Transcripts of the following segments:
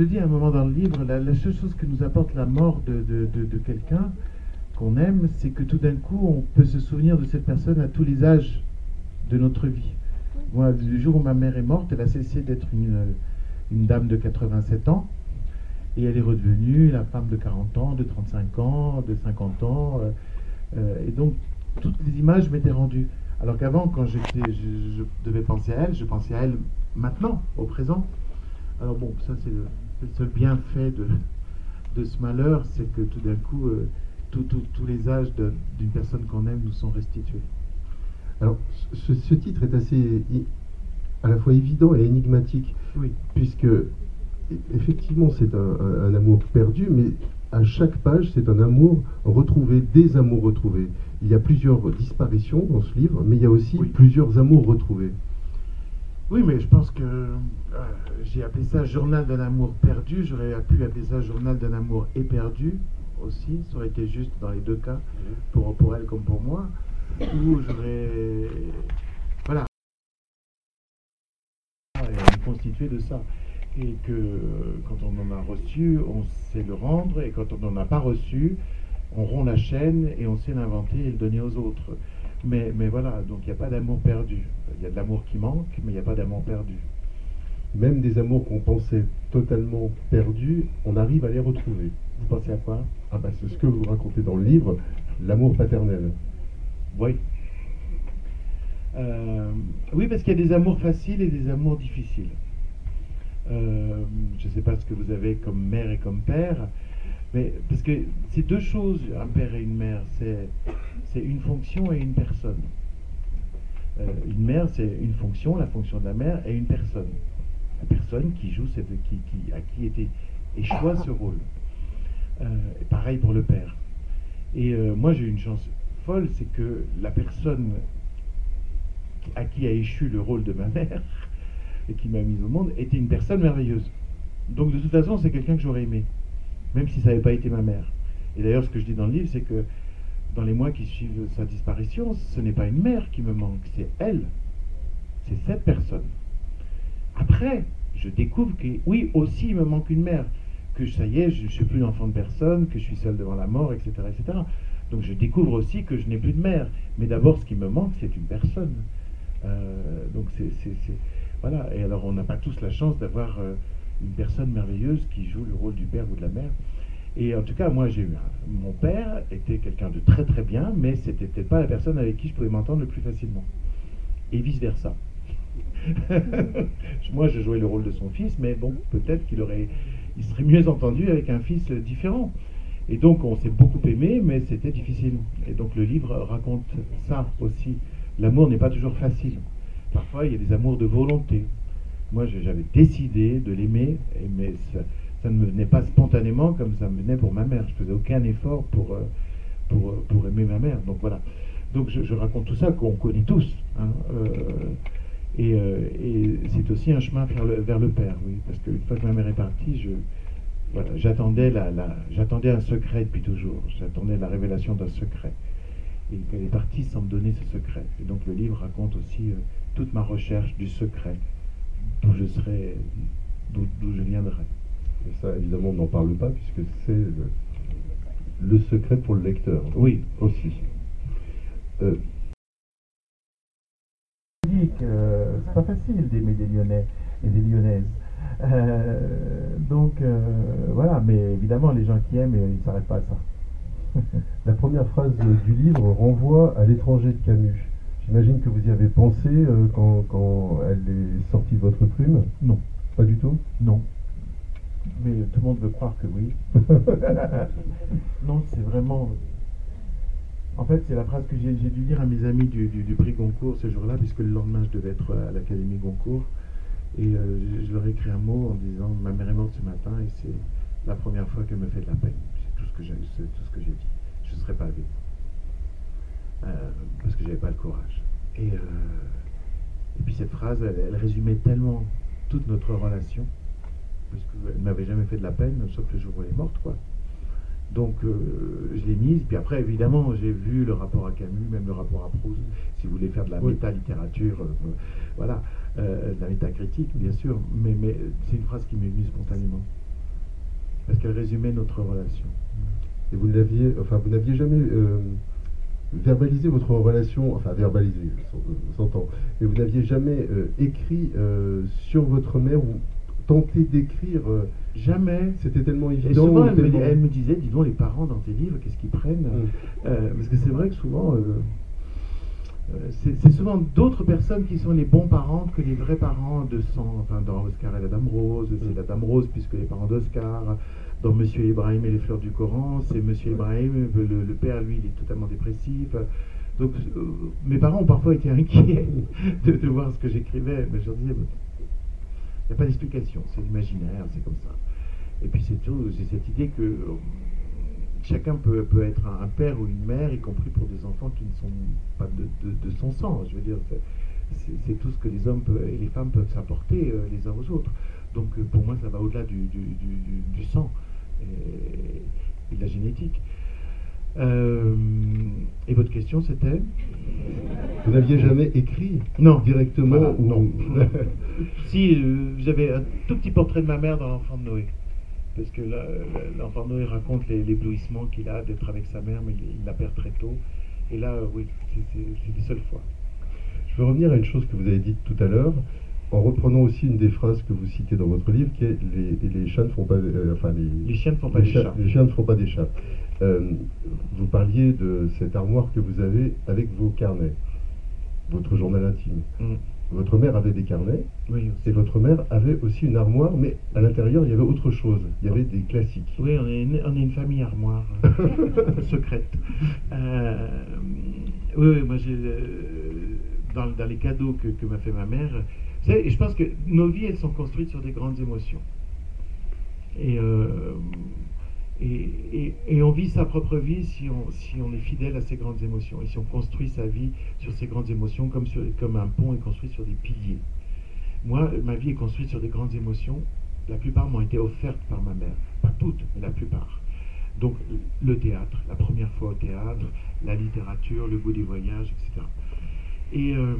le dis à un moment dans le livre, la, seule chose que nous apporte la mort de, de, quelqu'un qu'on aime, c'est que tout d'un coup, on peut se souvenir de cette personne à tous les âges de notre vie. Moi, le jour où ma mère est morte, elle a cessé d'être une, une dame de 87 ans. Et elle est redevenue la femme de 40 ans, de 35 ans, de 50 ans. Euh, euh, et donc, toutes les images m'étaient rendues. Alors qu'avant, quand j'étais, je, devais penser à elle, je pensais à elle maintenant, au présent. Alors bon, ça c'est le, seul bienfait de, de ce malheur, c'est que tout d'un coup, euh, tous les âges d'une personne qu'on aime nous sont restitués. Alors, ce, titre est assez à la fois évident et énigmatique, oui. puisque effectivement c'est un, amour perdu, mais à chaque page c'est un amour retrouvé, des amours retrouvés. Il y a plusieurs disparitions dans ce livre, mais il y a aussi plusieurs amours retrouvés. Oui, mais je pense que euh, j'ai appelé ça journal d'un amour perdu. J'aurais pu appeler ça journal d'un amour éperdu aussi. Ça aurait été juste dans les deux cas, pour, pour elle comme pour moi. Ou j'aurais. Voilà. constitué de ça. Et que quand on en a reçu, on sait le rendre. Et quand on n'en a pas reçu, on rompt la chaîne et on sait l'inventer et le donner aux autres. Mais, mais voilà, donc il n'y a pas d'amour perdu. Il y a de l'amour qui manque, mais il n'y a pas d'amour perdu. Même des amours qu'on pensait totalement perdus, on arrive à les retrouver. Vous pensez à quoi? Ah bah c'est ce que vous racontez dans le livre, l'amour paternel. Oui. Euh, oui, parce qu'il y a des amours faciles et des amours difficiles. Euh, je ne sais pas ce que vous avez comme mère et comme père, mais parce que c'est deux choses, un père et une mère, c'est une fonction et une personne. Euh, une mère, c'est une fonction, la fonction de la mère, et une personne. La personne qui joue, cette, qui, qui, à qui était échoua ce rôle. Euh, pareil pour le père. Et euh, moi, j'ai une chance folle, c'est que la personne à qui a échu le rôle de ma mère, et qui m'a mise au monde, était une personne merveilleuse. Donc de toute façon, c'est quelqu'un que j'aurais aimé même si ça n'avait pas été ma mère. Et d'ailleurs, ce que je dis dans le livre, c'est que dans les mois qui suivent sa disparition, ce n'est pas une mère qui me manque, c'est elle. C'est cette personne. Après, je découvre que oui, aussi, il me manque une mère. Que ça y est, je ne suis plus l'enfant de personne, que je suis seul devant la mort, etc., etc. Donc je découvre aussi que je n'ai plus de mère. Mais d'abord, ce qui me manque, c'est une personne. Euh, donc c'est, voilà. Et alors, on n'a pas tous la chance d'avoir euh, une personne merveilleuse qui joue le rôle du père ou de la mère. Et en tout cas, moi, j'ai eu mon père était quelqu'un de très très bien, mais c'était peut-être pas la personne avec qui je pouvais m'entendre le plus facilement. Et vice versa. moi, je jouais le rôle de son fils, mais bon, peut-être qu'il aurait, il serait mieux entendu avec un fils différent. Et donc, on s'est beaucoup aimé, mais c'était difficile. Et donc, le livre raconte ça aussi. L'amour n'est pas toujours facile. Parfois, il y a des amours de volonté. Moi, j'avais décidé de l'aimer, mais ça, ne me venait pas spontanément comme ça me venait pour ma mère. Je faisais aucun effort pour, euh, pour, euh, pour aimer ma mère. Donc voilà. Donc je, raconte tout ça qu'on connaît tous. Hein, euh, et, c'est aussi un chemin vers le, vers le père, oui. Parce qu'une fois que ma mère est partie, je, voilà, j'attendais la, j'attendais un secret depuis toujours. J'attendais la révélation d'un secret. Et qu'elle est partie sans me donner ce secret. Et donc le livre raconte aussi toute ma recherche du secret d'où je serai, d'où je viendrai. Et ça, évidemment, on n'en parle pas puisque c'est le, secret pour le lecteur. Oui. Aussi. Euh, c'est pas facile d'aimer des Lyonnais et des Lyonnaises. Euh, donc euh, voilà, mais évidemment, les gens qui aiment, ils ne s'arrêtent pas à ça. La première phrase du livre renvoie à l'étranger de Camus. J'imagine que vous y avez pensé euh, quand, elle est sortie de votre plume Non. Pas du tout? Non. Mais tout le monde veut croire que oui. non, c'est vraiment. En fait, c'est la phrase que j'ai dû lire à mes amis du, prix Goncourt ce jour-là, puisque le lendemain, je devais être à l'Académie Goncourt. Et euh, je, leur ai écrit un mot en disant Ma mère est morte ce matin et c'est la première fois qu'elle me fait de la peine. C'est tout ce que j'ai dit. Je ne serai pas avec euh, parce que j'avais pas le courage. Et, euh, et puis cette phrase, elle, résumait tellement toute notre relation, puisqu'elle m'avait jamais fait de la peine, sauf le jour où elle est morte, quoi. Donc euh, je l'ai mise, puis après évidemment j'ai vu le rapport à Camus, même le rapport à Proust, si vous voulez faire de la méta-littérature, voilà, de la méta-critique bien sûr, mais, mais c'est une phrase qui m'est venue spontanément. parce qu'elle résumait notre relation. Et vous n'aviez, enfin, vous n'aviez jamais verbalisé votre relation, enfin verbalisé, s'entend, mais vous n'aviez jamais écrit sur votre mère ou tenté d'écrire Jamais. C'était tellement évident. Et souvent, elle, me, disait, dis donc, les parents dans tes livres, qu'est-ce qu'ils prennent? Mm. Parce que c'est vrai que souvent, euh, c'est souvent d'autres personnes qui sont les bons parents que les vrais parents de sang. Enfin, dans Oscar et la Dame Rose, c'est la Dame Rose puisque les parents d'Oscar. Dans Monsieur Ibrahim et les fleurs du Coran, c'est Monsieur Ibrahim, le, père, lui, il est totalement dépressif. Donc, euh, mes parents ont parfois été inquiets de, voir ce que j'écrivais, mais je leur disais, il n'y a pas d'explication, c'est l'imaginaire, c'est comme ça. Et puis c'est tout, j'ai cette idée que chacun peut, peut être un, père ou une mère, y compris pour des enfants qui ne sont pas de, son sang. Je veux dire, c'est tout ce que les hommes et les femmes peuvent s'apporter euh, les uns aux autres. Donc euh, pour moi, ça va au-delà du, du, sang et, de la génétique. Euh, et votre question, c'était? Vous n'aviez jamais écrit non. directement Non. si, j'avais un tout petit portrait de ma mère dans l'enfant de Noé parce que l'enfant Noé raconte l'éblouissement qu'il a d'être avec sa mère, mais il, la perd très tôt. Et là, euh, oui, c'est les seules fois. Je veux revenir à une chose que vous avez dite tout à l'heure, en reprenant aussi une des phrases que vous citez dans votre livre, qui est les, les chats ne font pas, euh, enfin les, chiens ne font pas des chats. Les chiens ne font pas des chats. Euh, vous parliez de cette armoire que vous avez avec vos carnets, votre journal intime. Mm. Votre mère avait des carnets, oui, et votre mère avait aussi une armoire, mais à l'intérieur, il y avait autre chose. Il y avait des classiques. Oui, on est une, on est une famille armoire secrète. Euh, oui, moi, j'ai, euh, dans, dans, les cadeaux que, que m'a fait ma mère, et je pense que nos vies, elles sont construites sur des grandes émotions. Et euh, et, on vit sa propre vie si on, est fidèle à ses grandes émotions et si on construit sa vie sur ces grandes émotions comme un pont est construit sur des piliers. Moi, ma vie est construite sur des grandes émotions. La plupart m'ont été offertes par ma mère. Pas toutes, mais la plupart. Donc le théâtre, la première fois au théâtre, la littérature, le goût des voyages, etc. Et euh,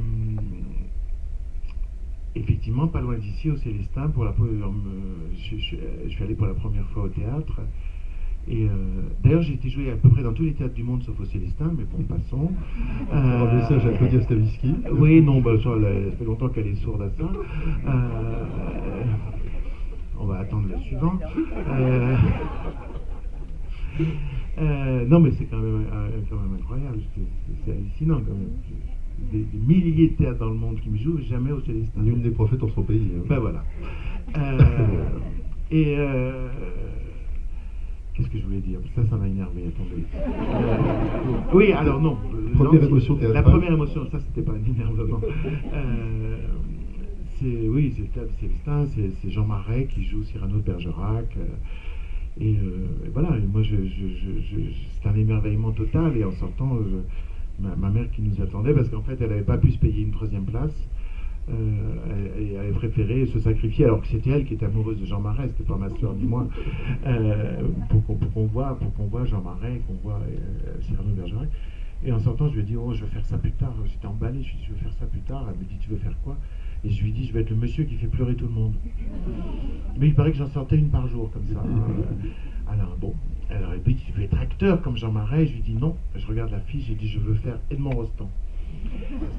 effectivement, pas loin d'ici, au Célestin, pour la, euh, je, je, suis allé pour la première fois au théâtre. Et euh, d'ailleurs, j'ai été joué à peu près dans tous les théâtres du monde sauf au Célestin, mais bon, passons. Euh, un message à Claudia Stavisky. Oui, non, bah, ça, fait longtemps qu'elle est sourde à ça. Euh, on va attendre le suivant. Euh, non, mais c'est quand même, quand même incroyable. C'est hallucinant quand même. Des, milliers de théâtres dans le monde qui me jouent, jamais au Célestin. L'une des prophètes en son pays. Hein. Ben voilà. et Qu'est-ce que je voulais dire Ça, ça m'a énervé, attendez. Euh, oui, alors non. Première émotion La première émotion, ça, c'était pas un énervement. Euh, c'est, oui, c'est Célestin, c'est, Jean Marais qui joue Cyrano de Bergerac. Euh, et, voilà, moi, je, c'est un émerveillement total. Et en sortant, ma, ma, mère qui nous attendait, parce qu'en fait, elle n'avait pas pu se payer une troisième place. Euh, et avait préféré se sacrifier alors que c'était elle qui était amoureuse de Jean Marais, c'était pas ma soeur ni moi, euh, pour, qu'on voit, pour qu'on voit Jean Marais, qu'on voit euh, Cyrano Bergerac. Et en sortant, je lui ai dit, oh, je vais faire ça plus tard. J'étais emballé, je lui ai dit, je vais faire ça plus tard. Elle me dit, tu veux faire quoi? Et je lui ai dit, je vais être le monsieur qui fait pleurer tout le monde. Mais il paraît que j'en sortais une par jour, comme ça. Hein. Alors, bon, elle aurait dit, tu veux être acteur comme Jean Marais? Je lui ai dit, non. Je regarde la fiche, j'ai dit, je veux faire Edmond Rostand.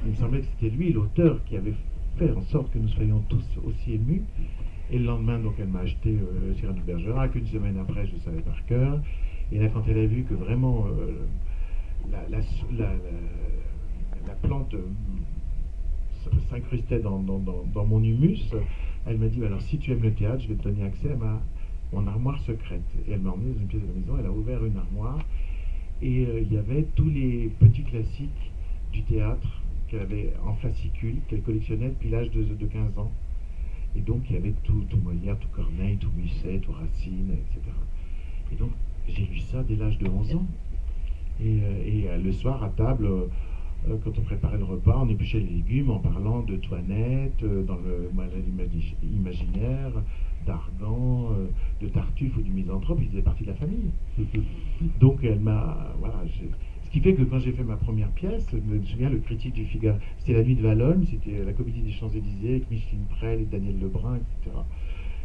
Il me semblait que c'était lui, l'auteur, qui avait faire en sorte que nous soyons tous aussi émus. Et le lendemain, donc, elle m'a acheté euh, Cyrano de Bergerac. Une semaine après, je savais par cœur. Et là, quand elle a vu que vraiment euh, la, la, plante euh, s'incrustait dans, mon humus, elle m'a dit alors si tu aimes le théâtre, je vais te donner accès à mon armoire secrète. Et elle m'a emmené dans une pièce de la maison. Elle a ouvert une armoire et euh, il y avait tous les petits classiques du théâtre qu'elle avait en fascicule, qu'elle collectionnait depuis l'âge de, 15 ans. Et donc, il y avait tout, tout Molière, tout Corneille, tout Musset, tout Racine, etc. Et donc, j'ai lu ça dès l'âge de 11 ans. Et, euh, euh, le soir, à table, euh, quand on préparait le repas, on épluchait les légumes en parlant de Toinette, dans le malade imaginaire, d'Argan, de Tartuffe ou du Misanthrope, ils faisaient partie de la famille. Donc, elle m'a. Voilà, qui fait que quand j'ai fait ma première pièce, je me souviens, le critique du Figaro, c'était La Nuit de Valognes, c'était la comédie des Champs-Élysées avec Micheline Prel et Daniel Lebrun, etc.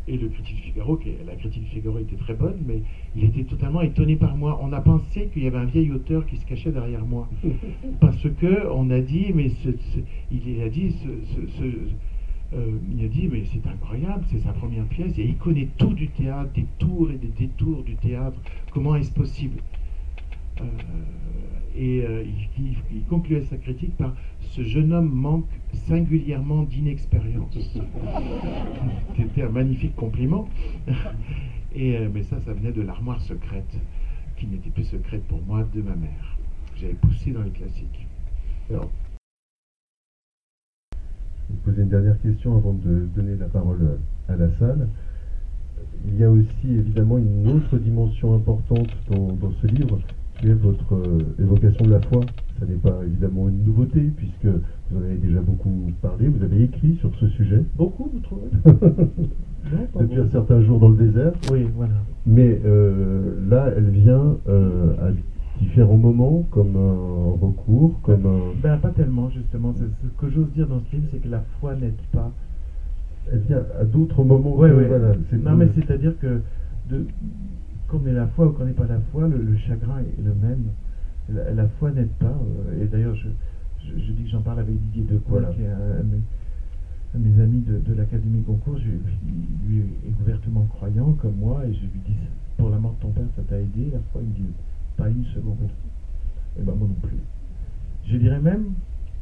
et le critique du Figaro, qui, la critique du Figaro était très bonne, mais il était totalement étonné par moi. On a pensé qu'il y avait un vieil auteur qui se cachait derrière moi. Parce que on a dit, mais il a dit, euh, il a dit, mais c'est incroyable, c'est sa première pièce, et il connaît tout du théâtre, des tours et des détours du théâtre. Comment est-ce possible? Et euh, il, concluait sa critique par ce jeune homme manque singulièrement d'inexpérience. C'était un magnifique compliment. Et, mais ça, ça venait de l'armoire secrète, qui n'était plus secrète pour moi, de ma mère. J'avais poussé dans les classiques. Alors, vous poser une dernière question avant de donner la parole à la salle. Il y a aussi évidemment une autre dimension importante dans, ce livre, qui est votre euh, évocation de la foi. Ça n'est pas évidemment une nouveauté, puisque vous en avez déjà beaucoup parlé, vous avez écrit sur ce sujet. Beaucoup, vous trouvez Depuis un certain jour dans le désert. Oui, voilà. Mais euh, là, elle vient euh, à différents moments, comme un recours, comme un... Ben, pas tellement, justement. Ce que j'ose dire dans ce livre, c'est que la foi n'aide pas. Elle vient à d'autres moments. Oui, oui. non, mais c'est-à-dire que de, qu'on ait la foi ou qu'on n'ait pas la foi, le, chagrin est le même. La, foi n'aide pas. Euh, et d'ailleurs, je, je, dis que j'en parle avec Didier Decoy, qui est un, de mes, amis de, de l'Académie Concours. Je, lui est ouvertement croyant, comme moi, et je lui dis, pour la mort de ton père, ça t'a aidé? La foi, il me dit, pas une seconde. Et eh ben moi non plus. Je dirais même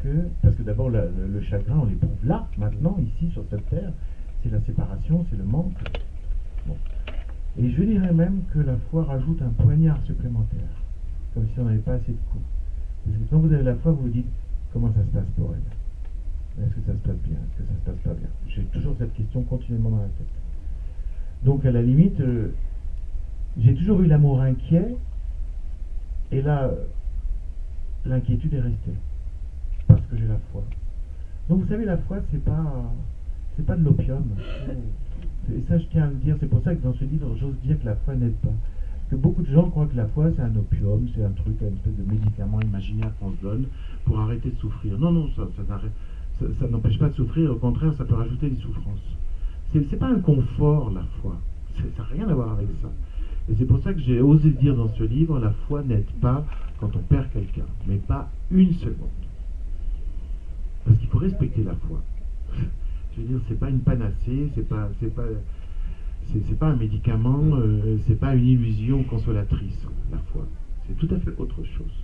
que, parce que d'abord le, chagrin, on l'éprouve là, maintenant, ici, sur cette terre, c'est la séparation, c'est le manque. Et je dirais même que la foi rajoute un poignard supplémentaire, comme si on n'avait pas assez de coups. Parce que quand vous avez la foi, vous vous dites comment ça se passe pour elle? Est-ce que ça se passe bien? Est-ce que ça se passe pas bien? J'ai toujours cette question continuellement dans la tête. Donc à la limite, euh, j'ai toujours eu l'amour inquiet et là, l'inquiétude est restée. Parce que j'ai la foi. Donc vous savez, la foi, c'est pas, c'est pas de l'opium. Et ça, je tiens à le dire. C'est pour ça que dans ce livre, j'ose dire que la foi n'aide pas. Que beaucoup de gens croient que la foi, c'est un opium, c'est un truc, une espèce de médicament imaginaire qu'on se donne pour arrêter de souffrir. Non, non, ça, ça n'empêche pas de souffrir. Au contraire, ça peut rajouter des souffrances. C'est pas un confort, la foi. Ça n'a rien à voir avec ça. Et c'est pour ça que j'ai osé dire dans ce livre, la foi n'aide pas quand on perd quelqu'un, mais pas une seconde. Parce qu'il faut respecter la foi. Je veux dire, c'est pas une panacée, c'est pas, c'est pas, c'est, pas un médicament, euh, c'est pas une illusion consolatrice, la foi. C'est tout à fait autre chose.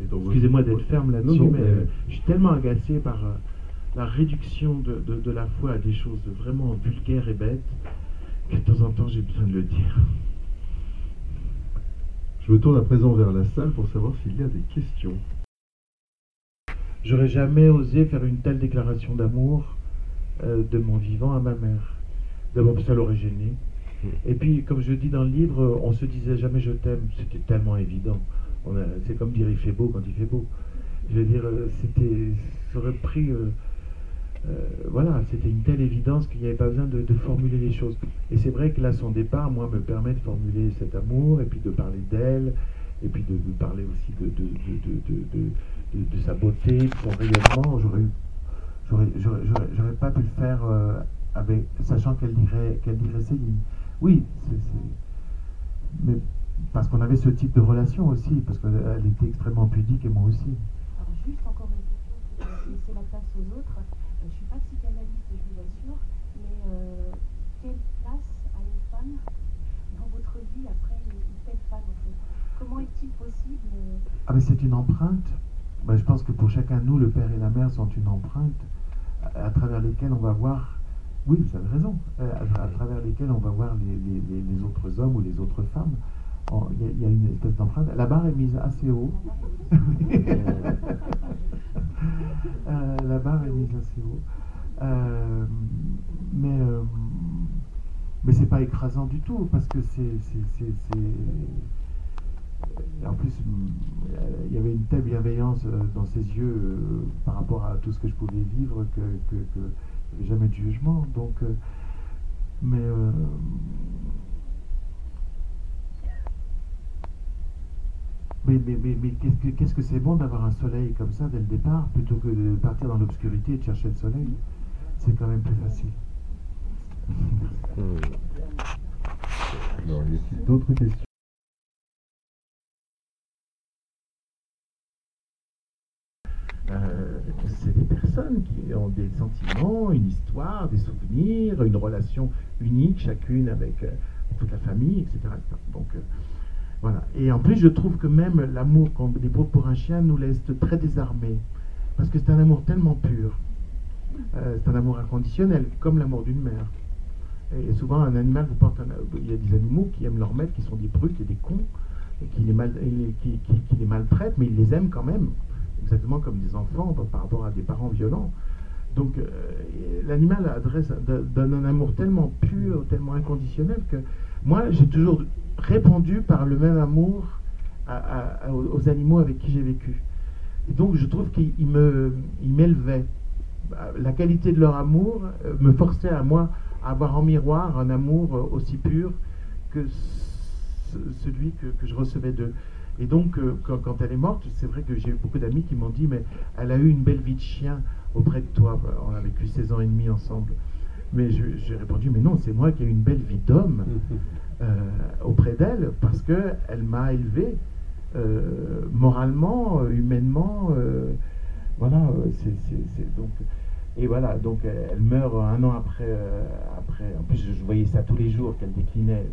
Excusez-moi d'être ferme là-dessus, mais euh, je suis tellement agacé par euh, la réduction de, de, la foi à des choses vraiment vulgaires et bêtes de temps en temps j'ai besoin de le dire. Je me tourne à présent vers la salle pour savoir s'il y a des questions. J'aurais jamais osé faire une telle déclaration d'amour euh, de mon vivant à ma mère. D'abord ça l'aurait gêné. Et puis, comme je dis dans le livre, on se disait jamais je t'aime. C'était tellement évident. C'est comme dire il fait beau quand il fait beau. Je veux dire, euh, c'était, ça aurait pris euh, voilà, c'était une telle évidence qu'il n'y avait pas besoin de, formuler les choses. Et c'est vrai que là, son départ, moi, me permet de formuler cet amour, et puis de parler d'elle, et puis de, parler aussi de, de, sa beauté, de son rayonnement. J'aurais, j'aurais, pas pu le faire euh, avec, sachant qu'elle dirait, qu'elle dirait Céline. Oui, c'est, mais parce qu'on avait ce type de relation aussi, parce qu'elle était extrêmement pudique et moi aussi. Alors juste encore une question, laisser la place aux autres. Je ne suis pas psychanalyste, je vous assure, mais euh, quelle place a une femme dans votre vie après une, telle femme en fait? Comment est-il possible euh, Ah mais c'est une empreinte. Ben, je pense que pour chacun de nous, le père et la mère sont une empreinte à, travers lesquelles on va voir oui, vous avez raison. Euh, à, travers lesquelles on va voir les, les, les, autres hommes ou les autres femmes. Il y, a une espèce d'empreinte. La barre est mise assez haut. Euh, la barre est mise assez haut. Euh, mais euh, mais c'est pas écrasant du tout parce que c'est. En plus, il y avait une telle bienveillance dans ses yeux par rapport à tout ce que je pouvais vivre que, que, que jamais de jugement. Donc, mais Mais, mais, mais, qu'est-ce que c'est bon d'avoir un soleil comme ça dès le départ, plutôt que de partir dans l'obscurité et de chercher le soleil? C'est quand même plus facile. a d'autres questions Euh, c'est des qui ont des sentiments, une histoire, des souvenirs, une relation unique chacune avec euh, toute la famille, etc. Donc euh, voilà. Et en plus, je trouve que même l'amour qu'on dépose pour un chien nous laisse très désarmés, parce que c'est un amour tellement pur. c'est un amour inconditionnel, comme l'amour d'une mère. Et souvent, un animal vous porte un... Il y a des animaux qui aiment leur maître, qui sont des brutes et des cons, et qui les, mal... qui les maltraitent, mais ils les aiment quand même exactement comme des enfants par rapport à des parents violents. Donc euh, l'animal adresse, donne un amour tellement pur, tellement inconditionnel que moi j'ai toujours répondu par le même amour aux animaux avec qui j'ai vécu. Et donc je trouve qu'ils m'élevaient. La qualité de leur amour euh, me forçait à moi à avoir en miroir un amour aussi pur que celui que, que je recevais d'eux. Et donc, euh, quand, elle est morte, c'est vrai que j'ai eu beaucoup d'amis qui m'ont dit, mais elle a eu une belle vie de chien auprès de toi. On a vécu 16 ans et demi ensemble. Mais j'ai répondu, mais non, c'est moi qui ai eu une belle vie d'homme euh, auprès d'elle, parce qu'elle m'a élevé euh, moralement, humainement. voilà, c'est donc. Et voilà, donc elle meurt un an après. après en plus, je voyais ça tous les jours qu'elle déclinait.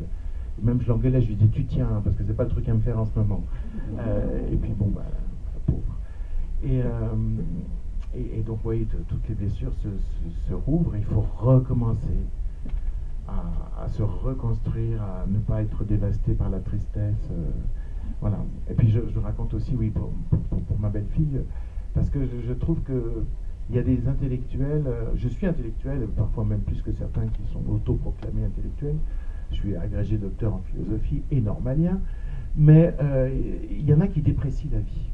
Même je l'engueulais, je lui dis tu tiens, parce que c'est pas le truc à me faire en ce moment. Euh, et puis bon, bah, pauvre. Et, euh, donc, vous voyez, toutes les blessures se, rouvrent, il faut recommencer à, se reconstruire, à ne pas être dévasté par la tristesse. Euh, voilà. Et puis je, raconte aussi, oui, pour, ma belle-fille, parce que je, je trouve que il y a des intellectuels, je suis intellectuel, parfois même plus que certains qui sont autoproclamés intellectuels, je suis agrégé docteur en philosophie et normalien, mais euh, il y en a qui déprécient la vie.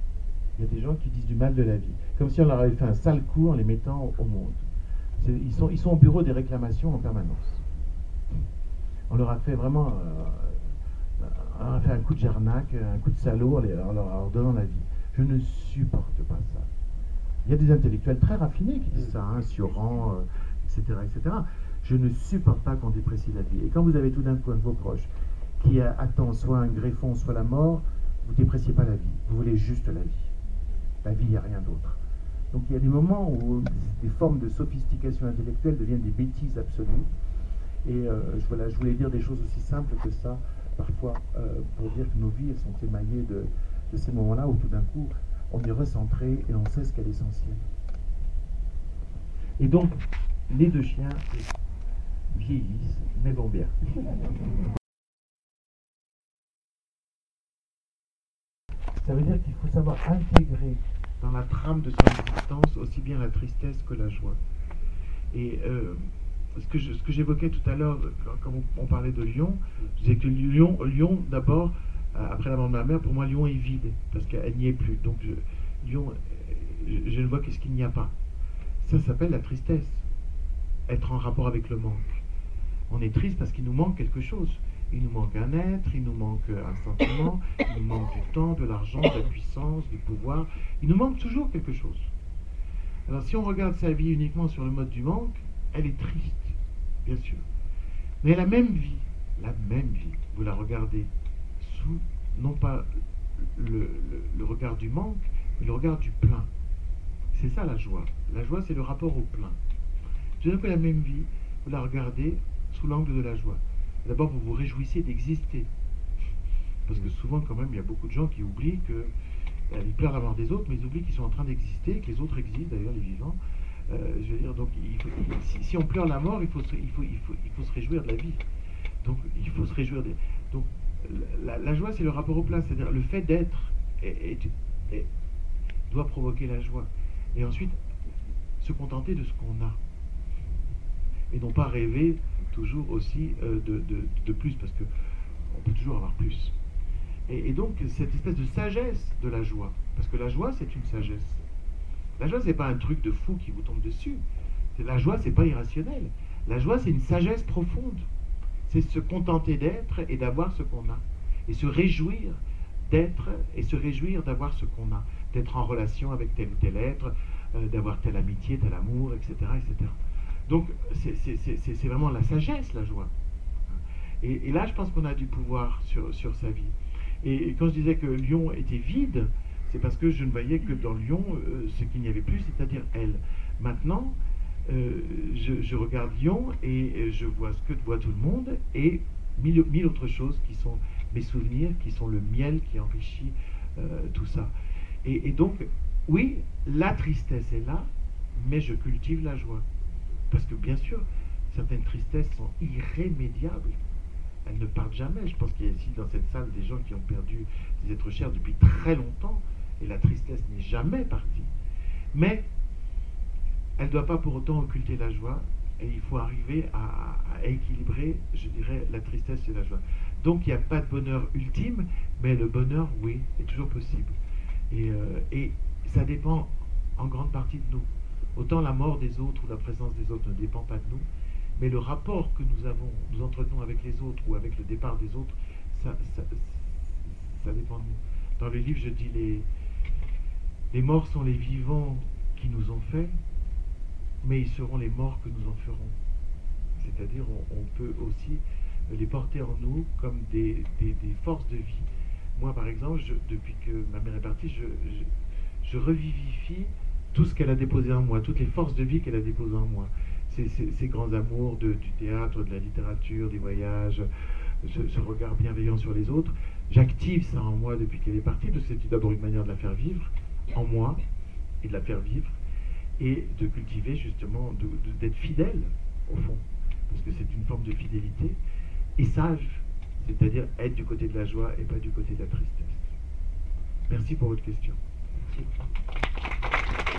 Il y a des gens qui disent du mal de la vie, comme si on leur avait fait un sale coup en les mettant au monde. Ils sont, ils sont au bureau des réclamations en permanence. On leur a fait vraiment euh, on leur a fait un coup de jarnac, un coup de salaud en leur, donnant la vie. Je ne supporte pas ça. Il y a des intellectuels très raffinés qui disent ça, hein, Sioran, etc., euh, etc. Je ne supporte pas qu'on déprécie la vie. Et quand vous avez tout d'un coup un de vos proches qui attend soit un greffon, soit la mort, vous ne dépréciez pas la vie. Vous voulez juste la vie. La vie, il n'y a rien d'autre. Donc il y a des moments où des formes de sophistication intellectuelle deviennent des bêtises absolues. Et euh, voilà, je voulais dire des choses aussi simples que ça, parfois, euh, pour dire que nos vies sont émaillées de, de ces moments-là où tout d'un coup, on est recentré et on sait ce qu'est l'essentiel. Et donc, les deux chiens vieillissent, mais vont bien. Ça veut dire qu'il faut savoir intégrer dans la trame de son existence aussi bien la tristesse que la joie. Et euh, ce que j'évoquais tout à l'heure, quand, on parlait de Lyon, je disais que Lyon, Lyon d'abord, euh, après la mort de ma mère, pour moi, Lyon est vide, parce qu'elle n'y est plus. Donc, Lyon, je, je ne vois qu'est-ce qu'il n'y a pas. Ça s'appelle la tristesse, être en rapport avec le manque. On est triste parce qu'il nous manque quelque chose. Il nous manque un être, il nous manque un sentiment, il nous manque du temps, de l'argent, de la puissance, du pouvoir. Il nous manque toujours quelque chose. Alors si on regarde sa vie uniquement sur le mode du manque, elle est triste, bien sûr. Mais la même vie, la même vie, vous la regardez sous, non pas le, regard du manque, mais le regard du plein. C'est ça la joie. La joie, c'est le rapport au plein. Tout d'un coup, la même vie, vous la regardez sous l'angle de la joie. D'abord, vous vous réjouissez d'exister. Parce que souvent, quand même, il y a beaucoup de gens qui oublient que. Euh, ils pleurent la mort des autres, mais ils oublient qu'ils sont en train d'exister, que les autres existent, d'ailleurs, les vivants. Euh, je veux dire, donc, si, on pleure la mort, il faut, se, il, faut, se réjouir de la vie. Donc, il faut se réjouir. Donc, la, joie, c'est le rapport au plein, c'est-à-dire le fait d'être doit provoquer la joie. Et ensuite, se contenter de ce qu'on a. Et non pas rêver toujours aussi euh, de, plus, parce qu'on peut toujours avoir plus. Et, donc, cette espèce de sagesse de la joie, parce que la joie, c'est une sagesse. La joie, c'est pas un truc de fou qui vous tombe dessus. La joie, c'est pas irrationnel. La joie, c'est une sagesse profonde. C'est se contenter d'être et d'avoir ce qu'on a. Et se réjouir d'être et se réjouir d'avoir ce qu'on a. D'être en relation avec tel ou tel être, euh, d'avoir telle amitié, tel amour, etc. etc. Donc c'est vraiment la sagesse, la joie. Et, là, je pense qu'on a du pouvoir sur, sa vie. Et, quand je disais que Lyon était vide, c'est parce que je ne voyais que dans Lyon euh, ce qu'il n'y avait plus, c'est-à-dire elle. Maintenant, euh, je, regarde Lyon et je vois ce que voit tout le monde et mille, mille autres choses qui sont mes souvenirs, qui sont le miel qui enrichit euh, tout ça. Et, donc, oui, la tristesse est là, mais je cultive la joie. Parce que bien sûr, certaines tristesses sont irrémédiables. Elles ne partent jamais. Je pense qu'il y a ici dans cette salle des gens qui ont perdu des êtres chers depuis très longtemps, et la tristesse n'est jamais partie. Mais elle ne doit pas pour autant occulter la joie, et il faut arriver à, équilibrer, je dirais, la tristesse et la joie. Donc il n'y a pas de bonheur ultime, mais le bonheur, oui, est toujours possible. Euh, et, ça dépend en grande partie de nous. Autant la mort des autres ou la présence des autres ne dépend pas de nous, mais le rapport que nous avons, nous entretenons avec les autres ou avec le départ des autres, ça, dépend de nous. Dans le livre, je dis les, les morts sont les vivants qui nous ont fait, mais ils seront les morts que nous en ferons. C'est-à-dire, on peut aussi les porter en nous comme des, forces de vie. Moi, par exemple, depuis que ma mère est partie, je, revivifie tout ce qu'elle a déposé en moi, toutes les forces de vie qu'elle a déposées en moi. Ces, grands amours du théâtre, de la littérature, des voyages, ce, regard bienveillant sur les autres. J'active ça en moi depuis qu'elle est partie, parce que c'est d'abord une manière de la faire vivre en moi et de la faire vivre et de cultiver justement, d'être fidèle au fond, parce que c'est une forme de fidélité et sage, c'est-à-dire être du côté de la joie et pas du côté de la tristesse. Merci pour votre question.